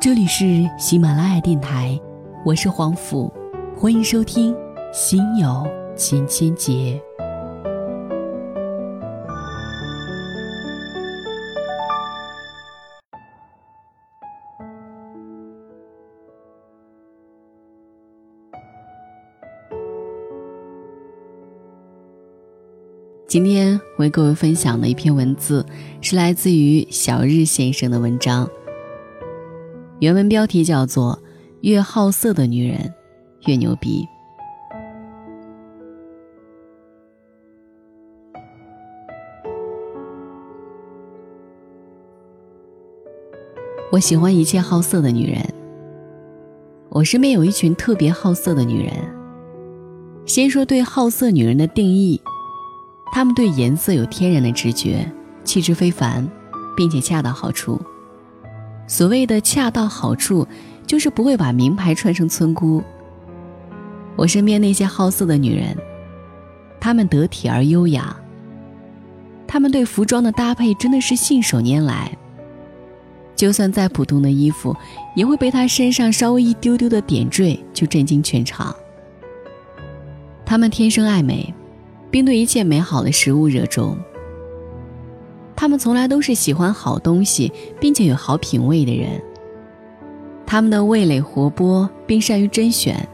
这里是喜马拉雅电台，我是黄甫，欢迎收听《心有千千结》。今天为各位分享的一篇文字，是来自于小日先生的文章。原文标题叫做“越好色的女人，越牛逼”。我喜欢一切好色的女人。我身边有一群特别好色的女人。先说对好色女人的定义。他们对颜色有天然的直觉，气质非凡，并且恰到好处。所谓的恰到好处，就是不会把名牌穿成村姑。我身边那些好色的女人，她们得体而优雅。她们对服装的搭配真的是信手拈来。就算再普通的衣服，也会被她身上稍微一丢丢的点缀就震惊全场。她们天生爱美。并对一切美好的食物热衷。他们从来都是喜欢好东西，并且有好品味的人。他们的味蕾活泼，并善于甄选。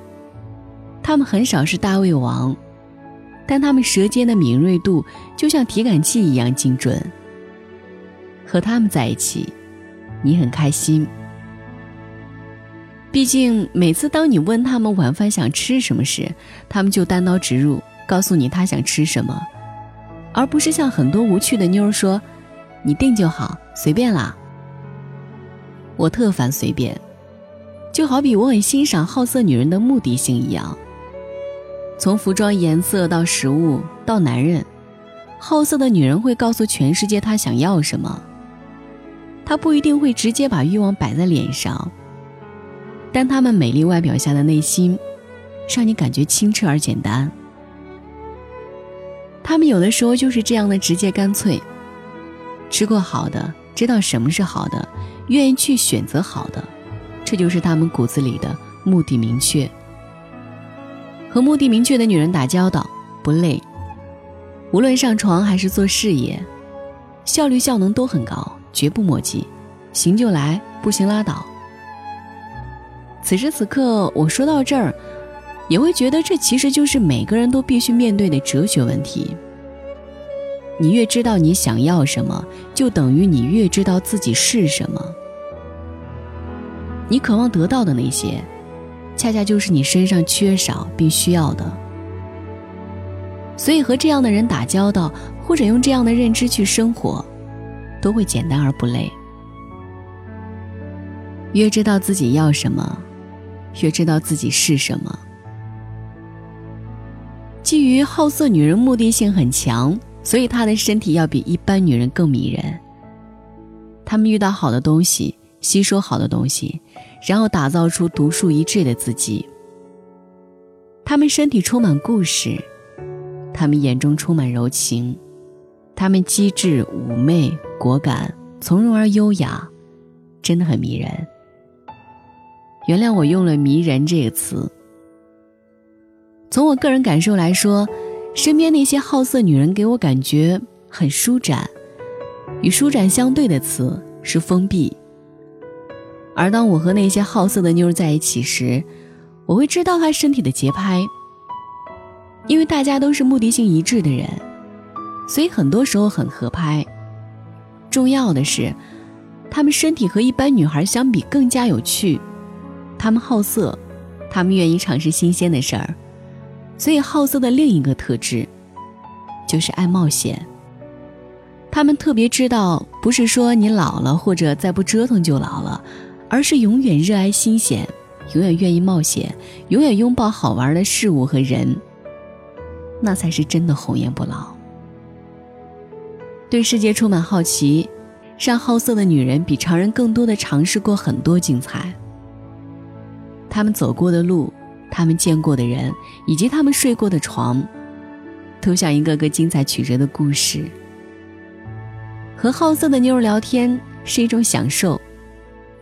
他们很少是大胃王，但他们舌尖的敏锐度就像体感器一样精准。和他们在一起，你很开心。毕竟每次当你问他们晚饭想吃什么时，他们就单刀直入。告诉你他想吃什么，而不是像很多无趣的妞儿说：“你定就好，随便啦。”我特烦随便，就好比我很欣赏好色女人的目的性一样。从服装颜色到食物到男人，好色的女人会告诉全世界她想要什么。她不一定会直接把欲望摆在脸上，但她们美丽外表下的内心，让你感觉清澈而简单。他们有的时候就是这样的直接干脆。吃过好的，知道什么是好的，愿意去选择好的，这就是他们骨子里的目的明确。和目的明确的女人打交道不累，无论上床还是做事业，效率效能都很高，绝不磨叽，行就来，不行拉倒。此时此刻，我说到这儿。也会觉得这其实就是每个人都必须面对的哲学问题。你越知道你想要什么，就等于你越知道自己是什么。你渴望得到的那些，恰恰就是你身上缺少并需要的。所以和这样的人打交道，或者用这样的认知去生活，都会简单而不累。越知道自己要什么，越知道自己是什么。基于好色女人目的性很强，所以她的身体要比一般女人更迷人。她们遇到好的东西，吸收好的东西，然后打造出独树一帜的自己。她们身体充满故事，她们眼中充满柔情，她们机智妩媚果敢，从容而优雅，真的很迷人。原谅我用了“迷人”这个词。从我个人感受来说，身边那些好色女人给我感觉很舒展，与舒展相对的词是封闭。而当我和那些好色的妞在一起时，我会知道她身体的节拍。因为大家都是目的性一致的人，所以很多时候很合拍。重要的是，她们身体和一般女孩相比更加有趣。她们好色，她们愿意尝试新鲜的事儿。所以，好色的另一个特质，就是爱冒险。他们特别知道，不是说你老了或者再不折腾就老了，而是永远热爱新鲜，永远愿意冒险，永远拥抱好玩的事物和人。那才是真的红颜不老。对世界充满好奇，让好色的女人比常人更多的尝试过很多精彩。他们走过的路。他们见过的人，以及他们睡过的床，都像一个个精彩曲折的故事。和好色的妞聊天是一种享受，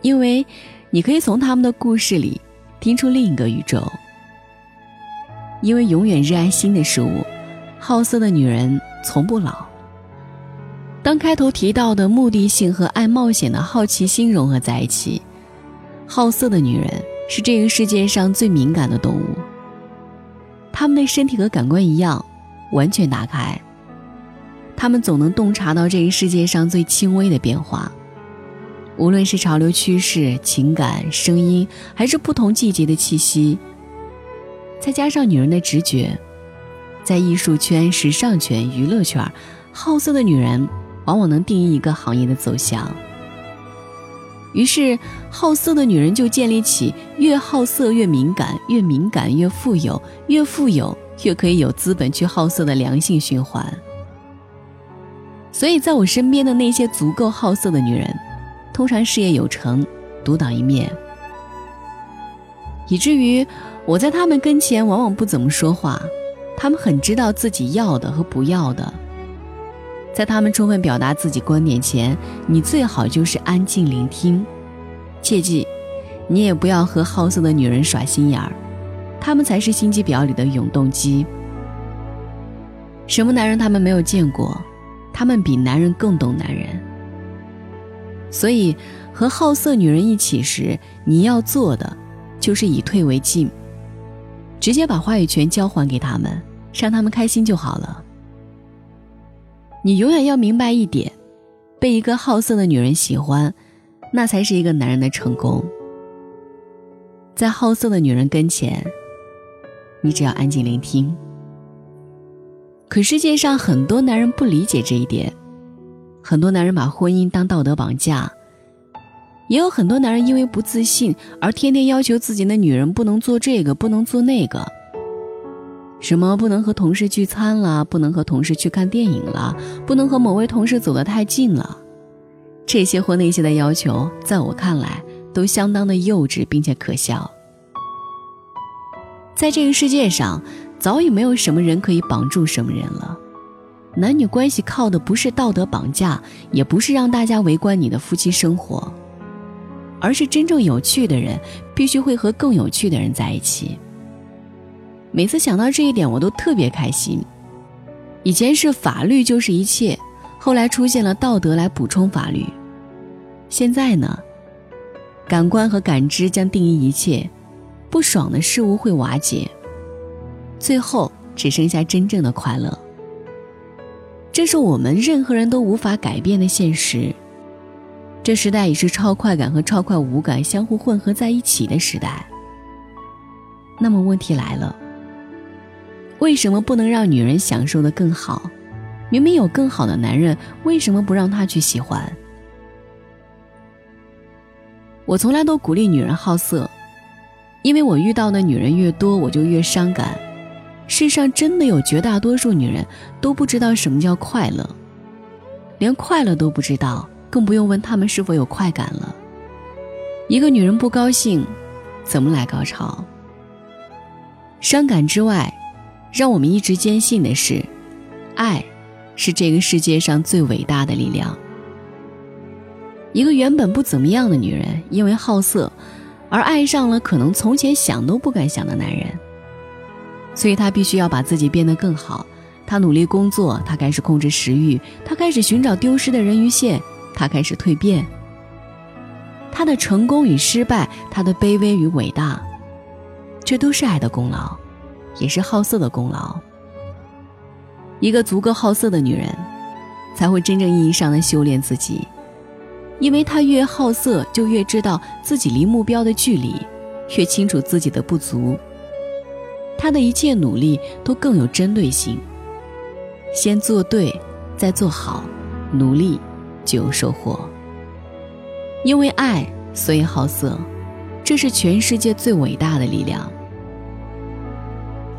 因为你可以从他们的故事里听出另一个宇宙。因为永远热爱新的事物，好色的女人从不老。当开头提到的目的性和爱冒险的好奇心融合在一起，好色的女人是这个世界上最敏感的动物。她们的身体和感官一样，完全打开。她们总能洞察到这个世界上最轻微的变化，无论是潮流趋势、情感、声音，还是不同季节的气息。再加上女人的直觉，在艺术圈、时尚圈、娱乐圈，好色的女人。往往能定义一个行业的走向。于是，好色的女人就建立起越好色越敏感，越敏感越富有，越富有越可以有资本去好色的良性循环。所以，在我身边的那些足够好色的女人，通常事业有成，独当一面，以至于我在她们跟前往往不怎么说话。她们很知道自己要的和不要的。在他们充分表达自己观点前，你最好就是安静聆听。切记，你也不要和好色的女人耍心眼儿，他们才是心机婊里的永动机。什么男人他们没有见过？他们比男人更懂男人。所以，和好色女人一起时，你要做的就是以退为进，直接把话语权交还给他们，让他们开心就好了。你永远要明白一点，被一个好色的女人喜欢，那才是一个男人的成功。在好色的女人跟前，你只要安静聆听。可世界上很多男人不理解这一点，很多男人把婚姻当道德绑架，也有很多男人因为不自信而天天要求自己的女人不能做这个，不能做那个。什么不能和同事聚餐了？不能和同事去看电影了？不能和某位同事走得太近了？这些或那些的要求，在我看来都相当的幼稚，并且可笑。在这个世界上，早已没有什么人可以绑住什么人了。男女关系靠的不是道德绑架，也不是让大家围观你的夫妻生活，而是真正有趣的人必须会和更有趣的人在一起。每次想到这一点，我都特别开心。以前是法律就是一切，后来出现了道德来补充法律。现在呢，感官和感知将定义一切，不爽的事物会瓦解，最后只剩下真正的快乐。这是我们任何人都无法改变的现实。这时代已是超快感和超快无感相互混合在一起的时代。那么问题来了。为什么不能让女人享受的更好？明明有更好的男人，为什么不让她去喜欢？我从来都鼓励女人好色，因为我遇到的女人越多，我就越伤感。世上真的有绝大多数女人都不知道什么叫快乐，连快乐都不知道，更不用问她们是否有快感了。一个女人不高兴，怎么来高潮？伤感之外。让我们一直坚信的是，爱是这个世界上最伟大的力量。一个原本不怎么样的女人，因为好色，而爱上了可能从前想都不敢想的男人，所以她必须要把自己变得更好。她努力工作，她开始控制食欲，她开始寻找丢失的人鱼线，她开始蜕变。她的成功与失败，她的卑微与伟大，这都是爱的功劳。也是好色的功劳。一个足够好色的女人，才会真正意义上的修炼自己，因为她越好色，就越知道自己离目标的距离，越清楚自己的不足。她的一切努力都更有针对性。先做对，再做好，努力就有收获。因为爱，所以好色，这是全世界最伟大的力量。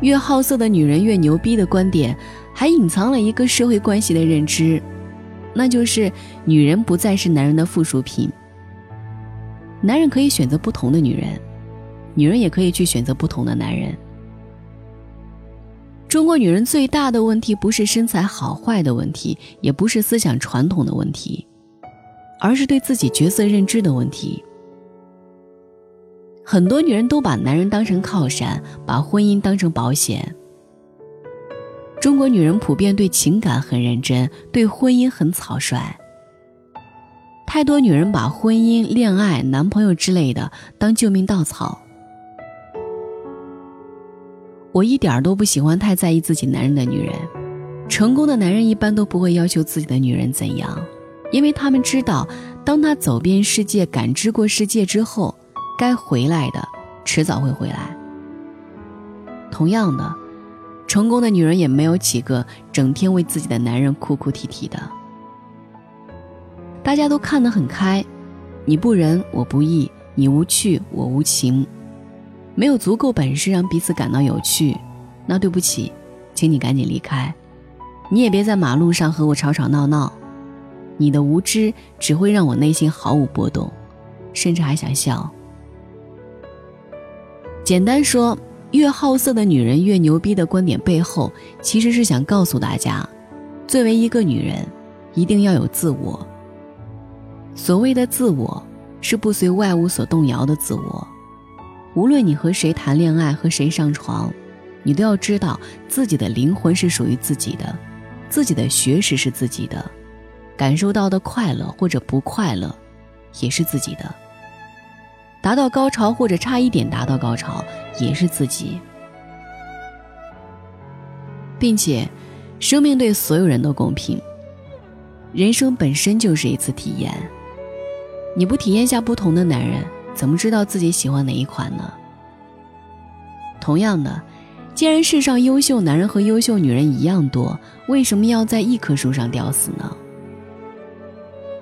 越好色的女人越牛逼的观点，还隐藏了一个社会关系的认知，那就是女人不再是男人的附属品。男人可以选择不同的女人，女人也可以去选择不同的男人。中国女人最大的问题不是身材好坏的问题，也不是思想传统的问题，而是对自己角色认知的问题。很多女人都把男人当成靠山，把婚姻当成保险。中国女人普遍对情感很认真，对婚姻很草率。太多女人把婚姻、恋爱、男朋友之类的当救命稻草。我一点都不喜欢太在意自己男人的女人。成功的男人一般都不会要求自己的女人怎样，因为他们知道，当他走遍世界、感知过世界之后。该回来的，迟早会回来。同样的，成功的女人也没有几个整天为自己的男人哭哭啼啼的。大家都看得很开，你不仁，我不义；你无趣，我无情。没有足够本事让彼此感到有趣，那对不起，请你赶紧离开。你也别在马路上和我吵吵闹闹，你的无知只会让我内心毫无波动，甚至还想笑。简单说，越好色的女人越牛逼的观点背后，其实是想告诉大家，作为一个女人，一定要有自我。所谓的自我，是不随外物所动摇的自我。无论你和谁谈恋爱，和谁上床，你都要知道自己的灵魂是属于自己的，自己的学识是自己的，感受到的快乐或者不快乐，也是自己的。达到高潮或者差一点达到高潮，也是自己，并且，生命对所有人都公平。人生本身就是一次体验，你不体验下不同的男人，怎么知道自己喜欢哪一款呢？同样的，既然世上优秀男人和优秀女人一样多，为什么要在一棵树上吊死呢？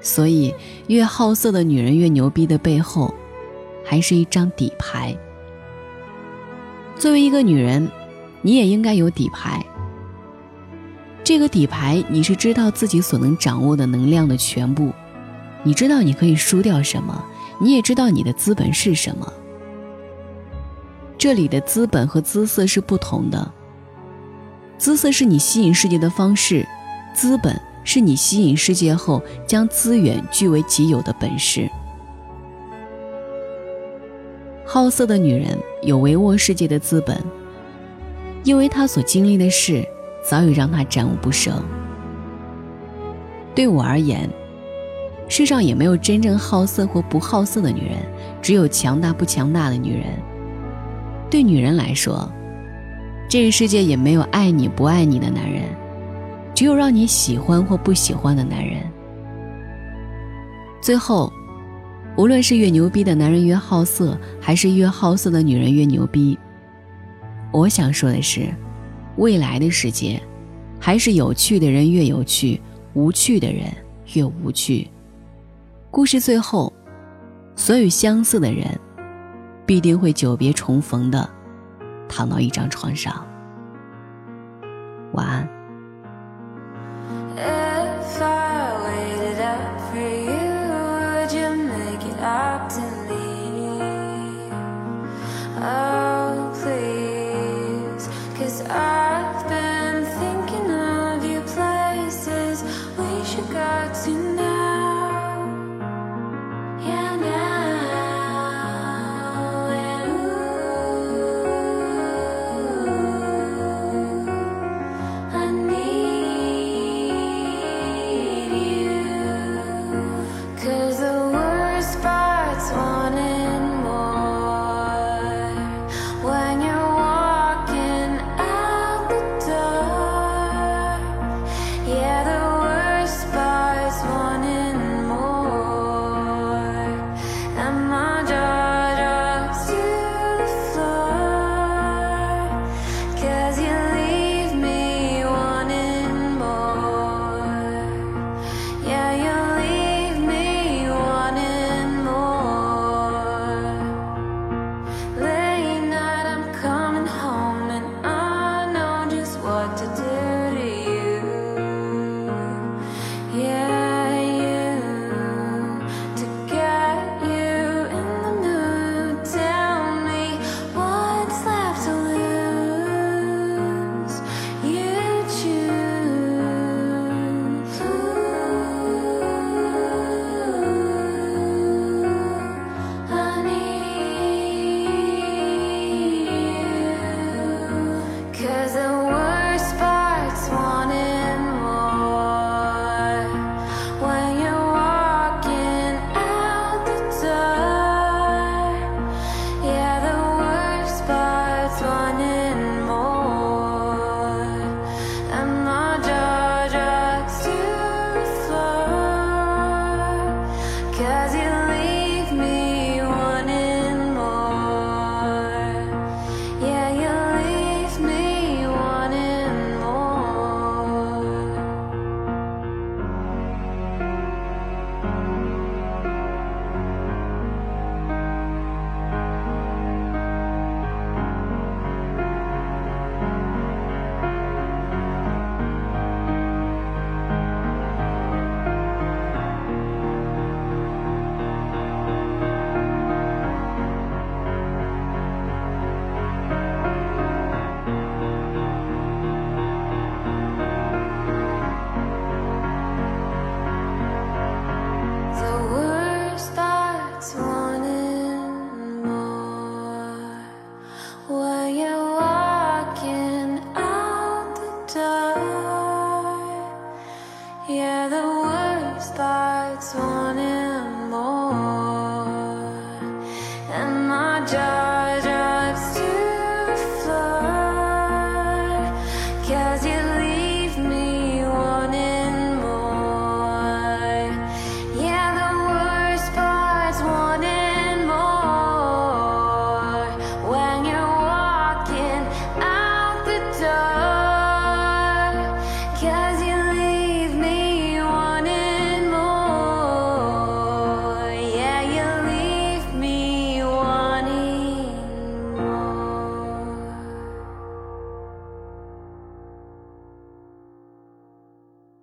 所以，越好色的女人越牛逼的背后。还是一张底牌。作为一个女人，你也应该有底牌。这个底牌，你是知道自己所能掌握的能量的全部，你知道你可以输掉什么，你也知道你的资本是什么。这里的资本和姿色是不同的，姿色是你吸引世界的方式，资本是你吸引世界后将资源据为己有的本事。好色的女人有帷幄世界的资本，因为她所经历的事早已让她战无不胜。对我而言，世上也没有真正好色或不好色的女人，只有强大不强大的女人。对女人来说，这个世界也没有爱你不爱你的男人，只有让你喜欢或不喜欢的男人。最后。无论是越牛逼的男人越好色，还是越好色的女人越牛逼，我想说的是，未来的世界，还是有趣的人越有趣，无趣的人越无趣。故事最后，所有相似的人，必定会久别重逢的，躺到一张床上。晚安。